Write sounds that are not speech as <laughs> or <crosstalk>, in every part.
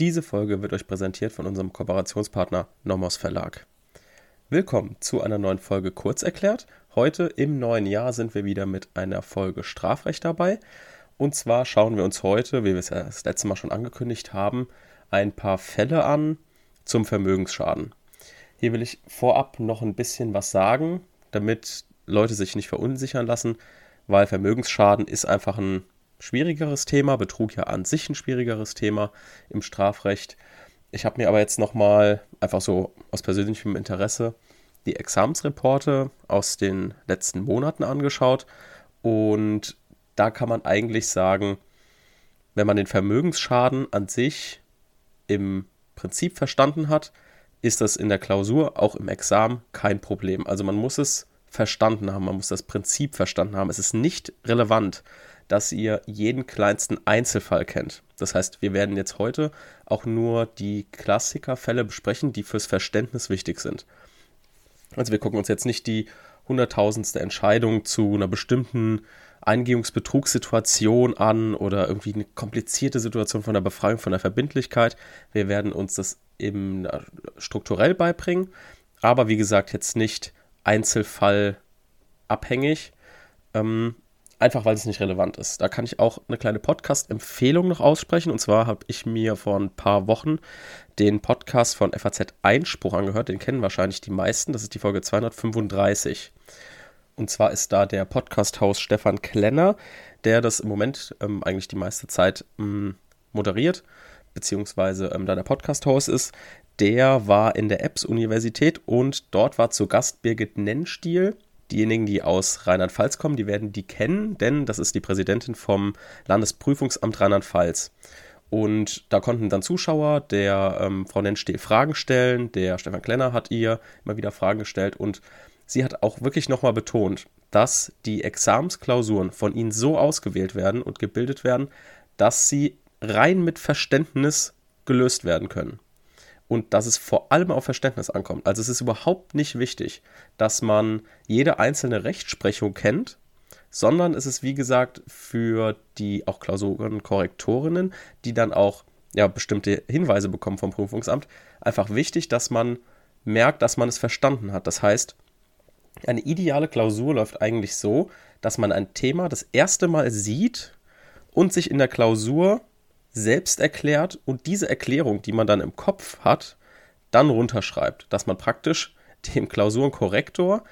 Diese Folge wird euch präsentiert von unserem Kooperationspartner Nomos Verlag. Willkommen zu einer neuen Folge Kurz erklärt. Heute im neuen Jahr sind wir wieder mit einer Folge Strafrecht dabei. Und zwar schauen wir uns heute, wie wir es ja das letzte Mal schon angekündigt haben, ein paar Fälle an zum Vermögensschaden. Hier will ich vorab noch ein bisschen was sagen, damit Leute sich nicht verunsichern lassen, weil Vermögensschaden ist einfach ein schwierigeres Thema, Betrug ja an sich ein schwierigeres Thema im Strafrecht. Ich habe mir aber jetzt nochmal einfach so aus persönlichem Interesse die Examensreporte aus den letzten Monaten angeschaut und da kann man eigentlich sagen, wenn man den Vermögensschaden an sich im Prinzip verstanden hat, ist das in der Klausur, auch im Examen, kein Problem. Also man muss es verstanden haben, man muss das Prinzip verstanden haben. Es ist nicht relevant, dass ihr jeden kleinsten Einzelfall kennt. Das heißt, wir werden jetzt heute auch nur die Klassikerfälle besprechen, die fürs Verständnis wichtig sind. Also wir gucken uns jetzt nicht die hunderttausendste Entscheidung zu einer bestimmten Eingehungsbetrugssituation an oder irgendwie eine komplizierte Situation von der Befreiung von der Verbindlichkeit. Wir werden uns das eben strukturell beibringen, aber wie gesagt jetzt nicht einzelfallabhängig. Ähm, einfach weil es nicht relevant ist. Da kann ich auch eine kleine Podcast-Empfehlung noch aussprechen. Und zwar habe ich mir vor ein paar Wochen den Podcast von FAZ Einspruch angehört. Den kennen wahrscheinlich die meisten. Das ist die Folge 235. Und zwar ist da der Podcast-Haus Stefan Klenner, der das im Moment ähm, eigentlich die meiste Zeit ähm, moderiert, beziehungsweise ähm, da der Podcast-Haus ist. Der war in der EBS-Universität und dort war zu Gast Birgit Nennstiel diejenigen, die aus Rheinland-Pfalz kommen, die werden die kennen, denn das ist die Präsidentin vom Landesprüfungsamt Rheinland-Pfalz. Und da konnten dann Zuschauer der ähm, Frau Nennstehl Fragen stellen. Der Stefan Klenner hat ihr immer wieder Fragen gestellt. Und sie hat auch wirklich nochmal betont, dass die Examensklausuren von ihnen so ausgewählt werden und gebildet werden, dass sie rein mit Verständnis gelöst werden können und dass es vor allem auf Verständnis ankommt. Also es ist überhaupt nicht wichtig, dass man jede einzelne Rechtsprechung kennt, sondern es ist wie gesagt für die auch Klausurenkorrektorinnen, die dann auch ja, bestimmte Hinweise bekommen vom Prüfungsamt, einfach wichtig, dass man merkt, dass man es verstanden hat. Das heißt, eine ideale Klausur läuft eigentlich so, dass man ein Thema das erste Mal sieht und sich in der Klausur selbst erklärt und diese Erklärung, die man dann im Kopf hat, dann runterschreibt, dass man praktisch <laughs> dem Klausurenkorrektor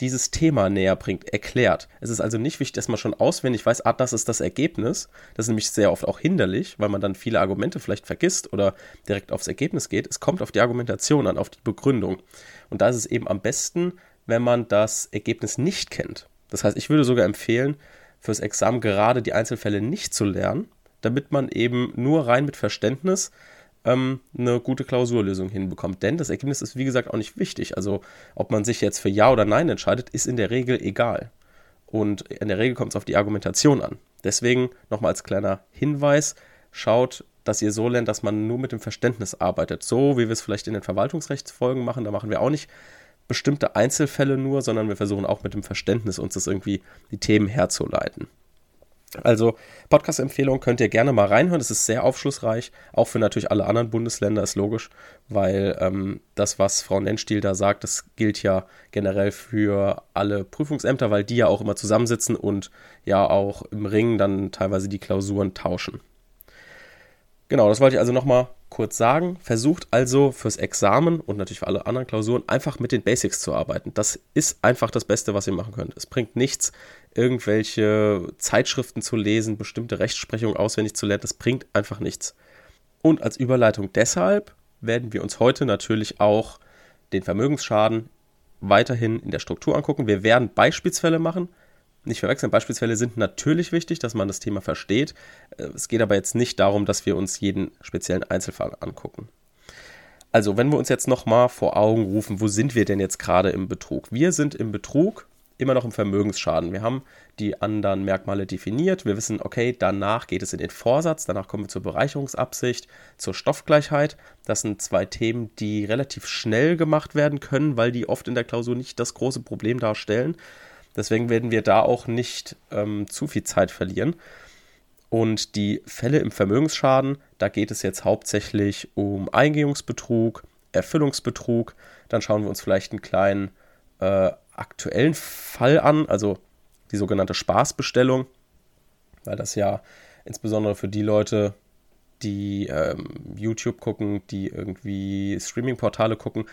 dieses Thema näher bringt, erklärt. Es ist also nicht wichtig, dass man schon auswendig weiß, ah, das ist das Ergebnis. Das ist nämlich sehr oft auch hinderlich, weil man dann viele Argumente vielleicht vergisst oder direkt aufs Ergebnis geht. Es kommt auf die Argumentation an, auf die Begründung. Und da ist es eben am besten, wenn man das Ergebnis nicht kennt. Das heißt, ich würde sogar empfehlen, fürs Examen gerade die Einzelfälle nicht zu lernen, damit man eben nur rein mit Verständnis ähm, eine gute Klausurlösung hinbekommt. Denn das Ergebnis ist, wie gesagt, auch nicht wichtig. Also, ob man sich jetzt für Ja oder Nein entscheidet, ist in der Regel egal. Und in der Regel kommt es auf die Argumentation an. Deswegen nochmal als kleiner Hinweis: schaut, dass ihr so lernt, dass man nur mit dem Verständnis arbeitet. So wie wir es vielleicht in den Verwaltungsrechtsfolgen machen. Da machen wir auch nicht bestimmte Einzelfälle nur, sondern wir versuchen auch mit dem Verständnis uns das irgendwie die Themen herzuleiten. Also Podcast-Empfehlung könnt ihr gerne mal reinhören. Das ist sehr aufschlussreich, auch für natürlich alle anderen Bundesländer, ist logisch, weil ähm, das, was Frau Nennstiel da sagt, das gilt ja generell für alle Prüfungsämter, weil die ja auch immer zusammensitzen und ja auch im Ring dann teilweise die Klausuren tauschen. Genau, das wollte ich also nochmal kurz sagen. Versucht also fürs Examen und natürlich für alle anderen Klausuren einfach mit den Basics zu arbeiten. Das ist einfach das Beste, was ihr machen könnt. Es bringt nichts, irgendwelche Zeitschriften zu lesen, bestimmte Rechtsprechungen auswendig zu lernen. Das bringt einfach nichts. Und als Überleitung deshalb werden wir uns heute natürlich auch den Vermögensschaden weiterhin in der Struktur angucken. Wir werden Beispielsfälle machen, nicht verwechseln. Beispielsfälle sind natürlich wichtig, dass man das Thema versteht. Äh, es geht aber jetzt nicht darum, dass wir uns jeden speziellen Einzelfall angucken. Also, wenn wir uns jetzt nochmal vor Augen rufen, wo sind wir denn jetzt gerade im Betrug? Wir sind im Betrug immer noch im Vermögensschaden. Wir haben die anderen Merkmale definiert. Wir wissen, okay, danach geht es in den Vorsatz, danach kommen wir zur Bereicherungsabsicht, zur Stoffgleichheit. Das sind zwei Themen, die relativ schnell gemacht werden können, weil die oft in der Klausur nicht das große Problem darstellen. Deswegen werden wir da auch nicht ähm, zu viel Zeit verlieren. Und die Fälle im Vermögensschaden, da geht es jetzt hauptsächlich um Eingehungsbetrug, Erfüllungsbetrug. Dann schauen wir uns vielleicht einen kleinen äh, aktuellen Fall an, also die sogenannte Spaßbestellung, weil das ja insbesondere für die Leute, die ähm, YouTube gucken, die irgendwie Streaming-Portale gucken,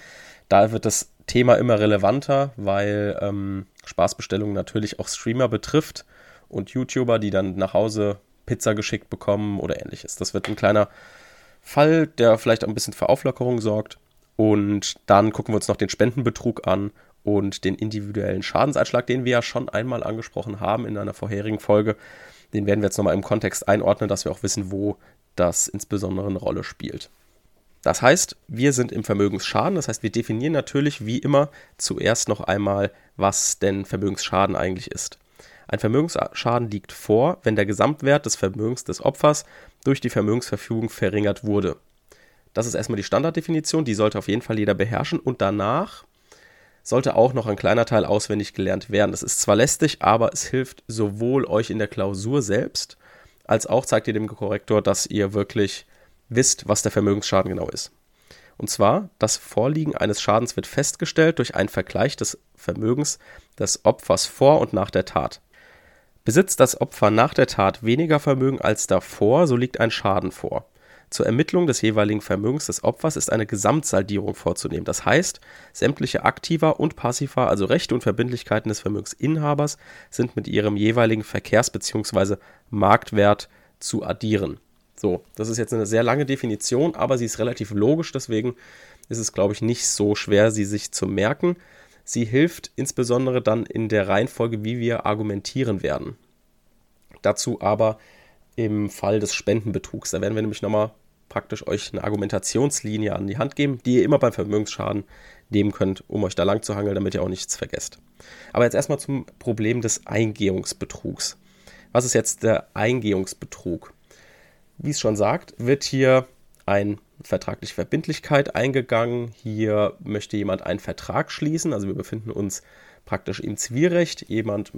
da wird das Thema immer relevanter, weil ähm, Spaßbestellung natürlich auch Streamer betrifft und YouTuber, die dann nach Hause Pizza geschickt bekommen oder ähnliches. Das wird ein kleiner Fall, der vielleicht ein bisschen für Auflockerung sorgt. Und dann gucken wir uns noch den Spendenbetrug an und den individuellen Schadenseinschlag, den wir ja schon einmal angesprochen haben in einer vorherigen Folge. Den werden wir jetzt nochmal im Kontext einordnen, dass wir auch wissen, wo das insbesondere eine Rolle spielt. Das heißt, wir sind im Vermögensschaden. Das heißt, wir definieren natürlich wie immer zuerst noch einmal, was denn Vermögensschaden eigentlich ist. Ein Vermögensschaden liegt vor, wenn der Gesamtwert des Vermögens des Opfers durch die Vermögensverfügung verringert wurde. Das ist erstmal die Standarddefinition, die sollte auf jeden Fall jeder beherrschen und danach sollte auch noch ein kleiner Teil auswendig gelernt werden. Das ist zwar lästig, aber es hilft sowohl euch in der Klausur selbst, als auch zeigt ihr dem Korrektor, dass ihr wirklich wisst, was der Vermögensschaden genau ist. Und zwar, das Vorliegen eines Schadens wird festgestellt durch einen Vergleich des Vermögens des Opfers vor und nach der Tat. Besitzt das Opfer nach der Tat weniger Vermögen als davor, so liegt ein Schaden vor. Zur Ermittlung des jeweiligen Vermögens des Opfers ist eine Gesamtsaldierung vorzunehmen. Das heißt, sämtliche Aktiva und Passiva, also Rechte und Verbindlichkeiten des Vermögensinhabers, sind mit ihrem jeweiligen Verkehrs- bzw. Marktwert zu addieren. So, das ist jetzt eine sehr lange Definition, aber sie ist relativ logisch, deswegen ist es, glaube ich, nicht so schwer, sie sich zu merken. Sie hilft insbesondere dann in der Reihenfolge, wie wir argumentieren werden. Dazu aber im Fall des Spendenbetrugs. Da werden wir nämlich nochmal praktisch euch eine Argumentationslinie an die Hand geben, die ihr immer beim Vermögensschaden nehmen könnt, um euch da lang zu hangeln, damit ihr auch nichts vergesst. Aber jetzt erstmal zum Problem des Eingehungsbetrugs. Was ist jetzt der Eingehungsbetrug? Wie es schon sagt, wird hier ein vertragliche Verbindlichkeit eingegangen. Hier möchte jemand einen Vertrag schließen. Also wir befinden uns praktisch im Zivilrecht. Jemand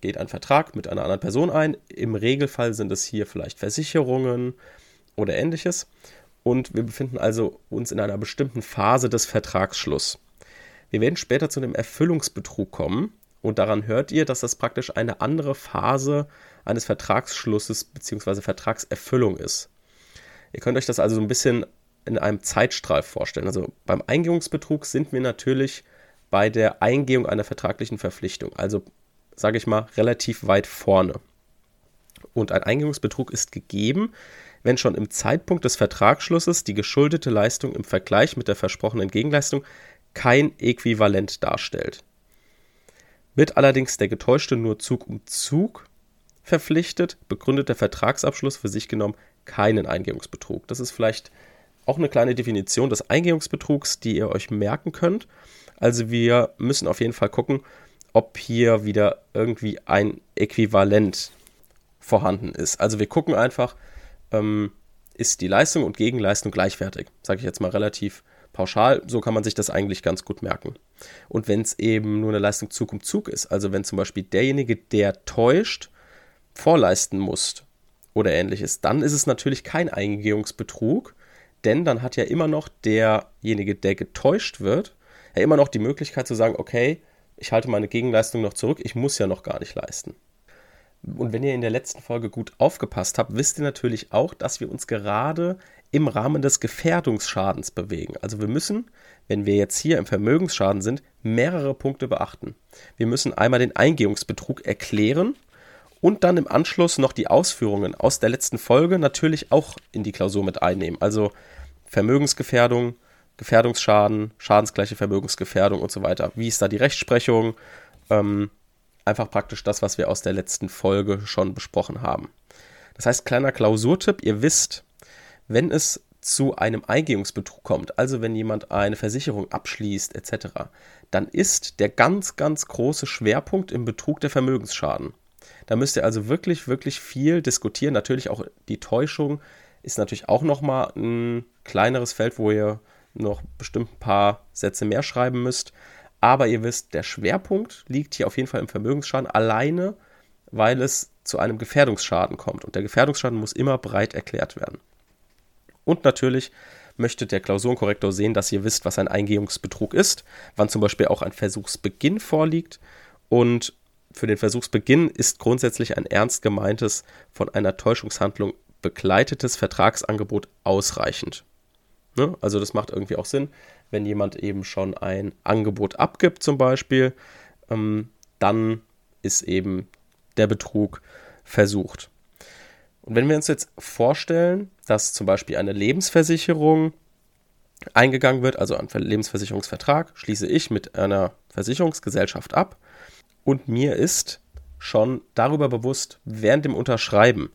geht einen Vertrag mit einer anderen Person ein. Im Regelfall sind es hier vielleicht Versicherungen, oder ähnliches. Und wir befinden also uns in einer bestimmten Phase des Vertragsschlusses. Wir werden später zu einem Erfüllungsbetrug kommen und daran hört ihr, dass das praktisch eine andere Phase eines Vertragsschlusses bzw. Vertragserfüllung ist. Ihr könnt euch das also so ein bisschen in einem Zeitstrahl vorstellen. Also beim Eingehungsbetrug sind wir natürlich bei der Eingehung einer vertraglichen Verpflichtung, also sage ich mal relativ weit vorne. Und ein Eingehungsbetrug ist gegeben, wenn schon im Zeitpunkt des Vertragsschlusses die geschuldete Leistung im Vergleich mit der versprochenen Gegenleistung kein Äquivalent darstellt. Wird allerdings der Getäuschte nur Zug um Zug verpflichtet, begründet der Vertragsabschluss für sich genommen keinen Eingehungsbetrug. Das ist vielleicht auch eine kleine Definition des Eingehungsbetrugs, die ihr euch merken könnt. Also wir müssen auf jeden Fall gucken, ob hier wieder irgendwie ein Äquivalent vorhanden ist. Also wir gucken einfach, ähm, ist die Leistung und Gegenleistung gleichwertig. Sage ich jetzt mal relativ pauschal. So kann man sich das eigentlich ganz gut merken. Und wenn es eben nur eine Leistung Zug um Zug ist, also wenn zum Beispiel derjenige, der täuscht, vorleisten muss oder ähnliches, dann ist es natürlich kein Eingehungsbetrug, denn dann hat ja immer noch derjenige, der getäuscht wird, ja immer noch die Möglichkeit zu sagen, okay, ich halte meine Gegenleistung noch zurück, ich muss ja noch gar nicht leisten. Und wenn ihr in der letzten Folge gut aufgepasst habt, wisst ihr natürlich auch, dass wir uns gerade im Rahmen des Gefährdungsschadens bewegen. Also wir müssen, wenn wir jetzt hier im Vermögensschaden sind, mehrere Punkte beachten. Wir müssen einmal den Eingehungsbetrug erklären und dann im Anschluss noch die Ausführungen aus der letzten Folge natürlich auch in die Klausur mit einnehmen. Also Vermögensgefährdung, Gefährdungsschaden, schadensgleiche Vermögensgefährdung und so weiter. Wie ist da die Rechtsprechung? Ähm, einfach praktisch das, was wir aus der letzten Folge schon besprochen haben. Das heißt, kleiner Klausurtipp, ihr wisst, wenn es zu einem Eingehungsbetrug kommt, also wenn jemand eine Versicherung abschließt etc., dann ist der ganz, ganz große Schwerpunkt im Betrug der Vermögensschaden. Da müsst ihr also wirklich, wirklich viel diskutieren. Natürlich auch die Täuschung ist natürlich auch nochmal ein kleineres Feld, wo ihr noch bestimmt ein paar Sätze mehr schreiben müsst. Aber ihr wisst, der Schwerpunkt liegt hier auf jeden Fall im Vermögensschaden alleine, weil es zu einem Gefährdungsschaden kommt. Und der Gefährdungsschaden muss immer breit erklärt werden. Und natürlich möchte der Klausurenkorrektor sehen, dass ihr wisst, was ein Eingehungsbetrug ist, wann zum Beispiel auch ein Versuchsbeginn vorliegt. Und für den Versuchsbeginn ist grundsätzlich ein ernst gemeintes, von einer Täuschungshandlung begleitetes Vertragsangebot ausreichend. Ne? Also das macht irgendwie auch Sinn, wenn jemand eben schon ein Angebot abgibt zum Beispiel, ähm, dann ist eben der Betrug versucht. Und wenn wir uns jetzt vorstellen, dass zum Beispiel eine Lebensversicherung eingegangen wird, also ein Lebensversicherungsvertrag, schließe ich mit einer Versicherungsgesellschaft ab und mir ist schon darüber bewusst während dem Unterschreiben,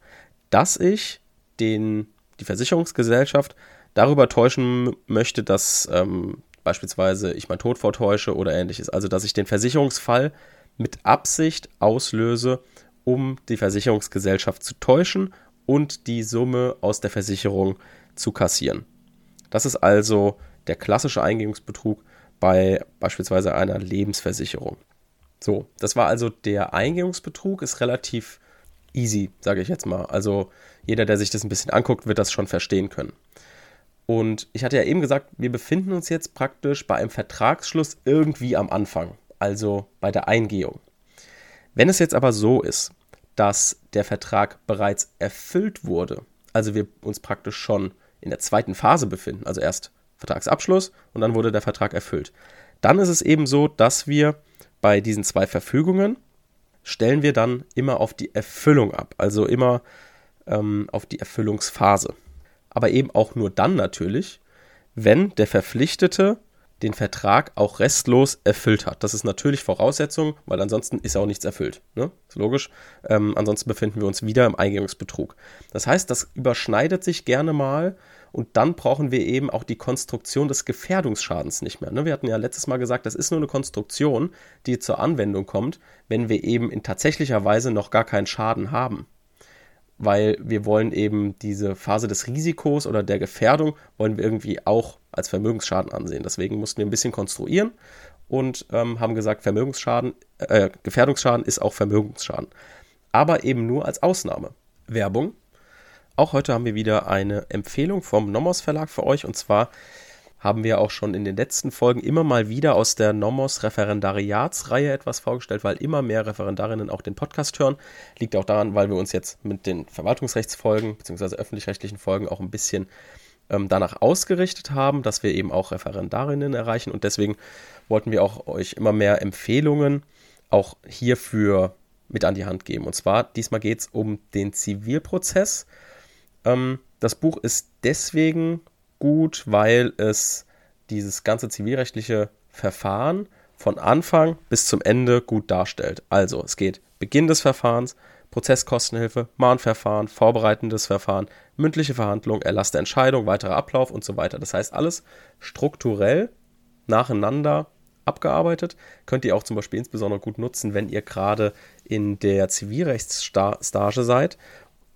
dass ich den, die Versicherungsgesellschaft darüber täuschen möchte, dass ähm, beispielsweise ich meinen Tod vortäusche oder ähnliches. Also dass ich den Versicherungsfall mit Absicht auslöse, um die Versicherungsgesellschaft zu täuschen und die Summe aus der Versicherung zu kassieren. Das ist also der klassische Eingehungsbetrug bei beispielsweise einer Lebensversicherung. So, das war also der Eingehungsbetrug, ist relativ easy, sage ich jetzt mal. Also jeder, der sich das ein bisschen anguckt, wird das schon verstehen können. Und ich hatte ja eben gesagt, wir befinden uns jetzt praktisch bei einem Vertragsschluss irgendwie am Anfang, also bei der Eingehung. Wenn es jetzt aber so ist, dass der Vertrag bereits erfüllt wurde, also wir uns praktisch schon in der zweiten Phase befinden, also erst Vertragsabschluss und dann wurde der Vertrag erfüllt, dann ist es eben so, dass wir bei diesen zwei Verfügungen stellen wir dann immer auf die Erfüllung ab, also immer ähm, auf die Erfüllungsphase. Aber eben auch nur dann natürlich, wenn der Verpflichtete den Vertrag auch restlos erfüllt hat. Das ist natürlich Voraussetzung, weil ansonsten ist auch nichts erfüllt. Ne? Ist logisch. Ähm, ansonsten befinden wir uns wieder im Eingehungsbetrug. Das heißt, das überschneidet sich gerne mal und dann brauchen wir eben auch die Konstruktion des Gefährdungsschadens nicht mehr. Ne? Wir hatten ja letztes Mal gesagt, das ist nur eine Konstruktion, die zur Anwendung kommt, wenn wir eben in tatsächlicher Weise noch gar keinen Schaden haben weil wir wollen eben diese Phase des Risikos oder der Gefährdung wollen wir irgendwie auch als Vermögensschaden ansehen. Deswegen mussten wir ein bisschen konstruieren und ähm, haben gesagt, Vermögensschaden, äh, Gefährdungsschaden ist auch Vermögensschaden. Aber eben nur als Ausnahme. Werbung. Auch heute haben wir wieder eine Empfehlung vom Nomos Verlag für euch und zwar haben wir auch schon in den letzten Folgen immer mal wieder aus der Nomos Referendariatsreihe etwas vorgestellt, weil immer mehr Referendarinnen auch den Podcast hören. Liegt auch daran, weil wir uns jetzt mit den Verwaltungsrechtsfolgen bzw. öffentlich-rechtlichen Folgen auch ein bisschen ähm, danach ausgerichtet haben, dass wir eben auch Referendarinnen erreichen und deswegen wollten wir auch euch immer mehr Empfehlungen auch hierfür mit an die Hand geben. Und zwar diesmal geht es um den Zivilprozess. Ähm, das Buch ist deswegen gut, weil es dieses ganze zivilrechtliche Verfahren von Anfang bis zum Ende gut darstellt. Also es geht Beginn des Verfahrens, Prozesskostenhilfe, Mahnverfahren, vorbereitendes Verfahren, mündliche Verhandlung, Erlass der Entscheidung, weiterer Ablauf und so weiter. Das heißt, alles strukturell nacheinander abgearbeitet. Könnt ihr auch zum Beispiel insbesondere gut nutzen, wenn ihr gerade in der Zivilrechtsstage seid.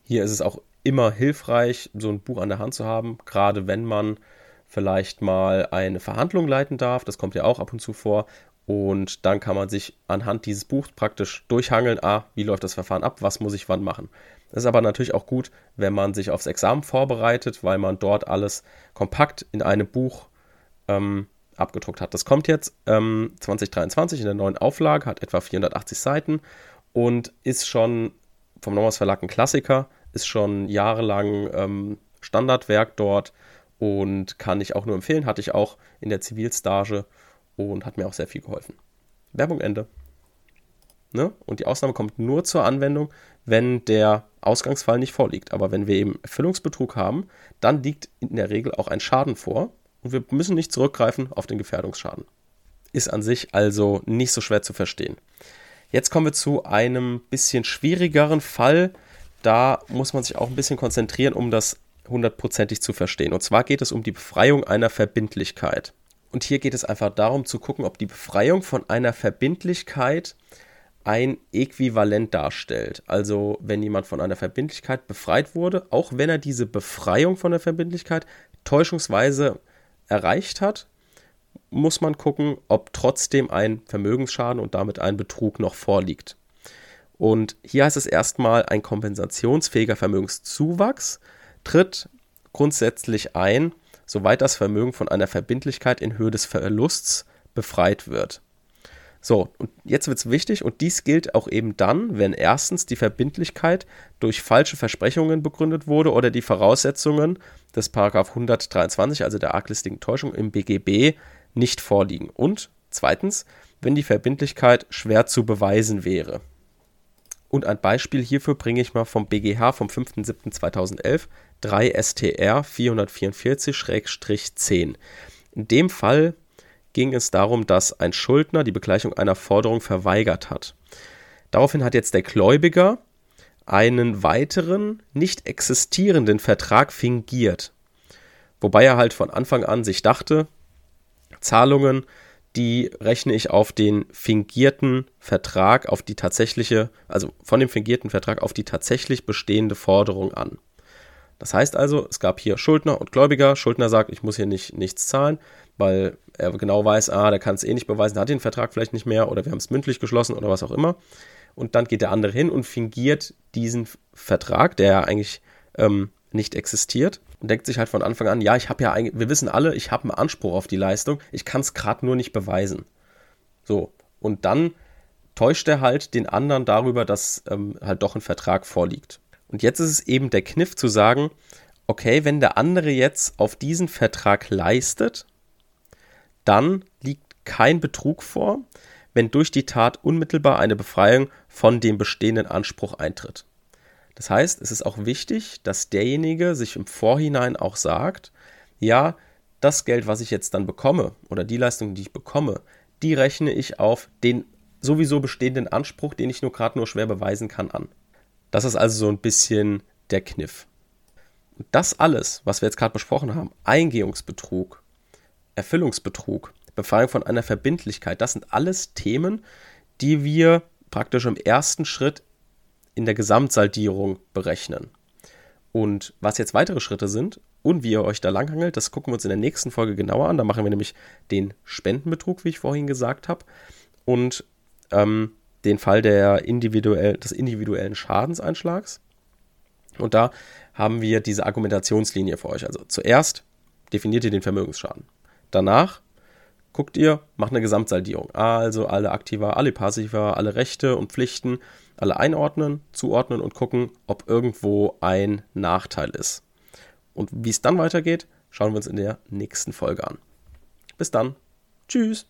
Hier ist es auch immer hilfreich, so ein Buch an der Hand zu haben, gerade wenn man vielleicht mal eine Verhandlung leiten darf. Das kommt ja auch ab und zu vor. Und dann kann man sich anhand dieses Buchs praktisch durchhangeln, ah, wie läuft das Verfahren ab, was muss ich wann machen. Das ist aber natürlich auch gut, wenn man sich aufs Examen vorbereitet, weil man dort alles kompakt in einem Buch ähm, abgedruckt hat. Das kommt jetzt ähm, 2023 in der neuen Auflage, hat etwa 480 Seiten und ist schon vom Nomos Verlag ein Klassiker ist schon jahrelang ähm, Standardwerk dort und kann ich auch nur empfehlen. Hatte ich auch in der Zivilstage und hat mir auch sehr viel geholfen. Werbung Ende. Ne? Und die Ausnahme kommt nur zur Anwendung, wenn der Ausgangsfall nicht vorliegt. Aber wenn wir eben Erfüllungsbetrug haben, dann liegt in der Regel auch ein Schaden vor und wir müssen nicht zurückgreifen auf den Gefährdungsschaden. Ist an sich also nicht so schwer zu verstehen. Jetzt kommen wir zu einem bisschen schwierigeren Fall, da muss man sich auch ein bisschen konzentrieren, um das hundertprozentig zu verstehen. Und zwar geht es um die Befreiung einer Verbindlichkeit. Und hier geht es einfach darum zu gucken, ob die Befreiung von einer Verbindlichkeit ein Äquivalent darstellt. Also wenn jemand von einer Verbindlichkeit befreit wurde, auch wenn er diese Befreiung von der Verbindlichkeit täuschungsweise erreicht hat, muss man gucken, ob trotzdem ein Vermögensschaden und damit ein Betrug noch vorliegt. Und hier heißt es erstmal, ein kompensationsfähiger Vermögenszuwachs tritt grundsätzlich ein, soweit das Vermögen von einer Verbindlichkeit in Höhe des Verlusts befreit wird. So, und jetzt wird es wichtig, und dies gilt auch eben dann, wenn erstens die Verbindlichkeit durch falsche Versprechungen begründet wurde oder die Voraussetzungen des Paragraph 123, also der arglistigen Täuschung im BGB, nicht vorliegen. Und zweitens, wenn die Verbindlichkeit schwer zu beweisen wäre. Und ein Beispiel hierfür bringe ich mal vom BGH vom 5.7.2011, 3 STR 444-10. In dem Fall ging es darum, dass ein Schuldner die Begleichung einer Forderung verweigert hat. Daraufhin hat jetzt der Gläubiger einen weiteren, nicht existierenden Vertrag fingiert. Wobei er halt von Anfang an sich dachte, Zahlungen, die rechne ich auf den fingierten Vertrag, auf die tatsächliche, also von dem fingierten Vertrag auf die tatsächlich bestehende Forderung an. Das heißt also, es gab hier Schuldner und Gläubiger. Schuldner sagt, ich muss hier nicht, nichts zahlen, weil er genau weiß, ah, der kann es eh nicht beweisen, hat den Vertrag vielleicht nicht mehr oder wir haben es mündlich geschlossen oder was auch immer. Und dann geht der andere hin und fingiert diesen Vertrag, der eigentlich ähm, nicht existiert und denkt sich halt von Anfang an, ja, ich habe ja eigentlich, wir wissen alle, ich habe einen Anspruch auf die Leistung, ich kann es gerade nur nicht beweisen. So, und dann täuscht er halt den anderen darüber, dass ähm, halt doch ein Vertrag vorliegt. Und jetzt ist es eben der Kniff zu sagen, okay, wenn der andere jetzt auf diesen Vertrag leistet, dann liegt kein Betrug vor, wenn durch die Tat unmittelbar eine Befreiung von dem bestehenden Anspruch eintritt. Das heißt, es ist auch wichtig, dass derjenige sich im Vorhinein auch sagt, ja, das Geld, was ich jetzt dann bekomme oder die Leistung, die ich bekomme, die rechne ich auf den sowieso bestehenden Anspruch, den ich nur gerade nur schwer beweisen kann, an. Das ist also so ein bisschen der Kniff. Das alles, was wir jetzt gerade besprochen haben, Eingehungsbetrug, Erfüllungsbetrug, Befreiung von einer Verbindlichkeit, das sind alles Themen, die wir praktisch im ersten Schritt in der Gesamtsaldierung berechnen. Und was jetzt weitere Schritte sind und wie ihr euch da langhangelt, das gucken wir uns in der nächsten Folge genauer an. Da machen wir nämlich den Spendenbetrug, wie ich vorhin gesagt habe. Und ähm, den Fall der individuell, des individuellen Schadenseinschlags. Und da haben wir diese Argumentationslinie für euch. Also zuerst definiert ihr den Vermögensschaden. Danach guckt ihr, macht eine Gesamtsaldierung. Also alle Aktiva, alle Passiva, alle Rechte und Pflichten, alle einordnen, zuordnen und gucken, ob irgendwo ein Nachteil ist. Und wie es dann weitergeht, schauen wir uns in der nächsten Folge an. Bis dann. Tschüss.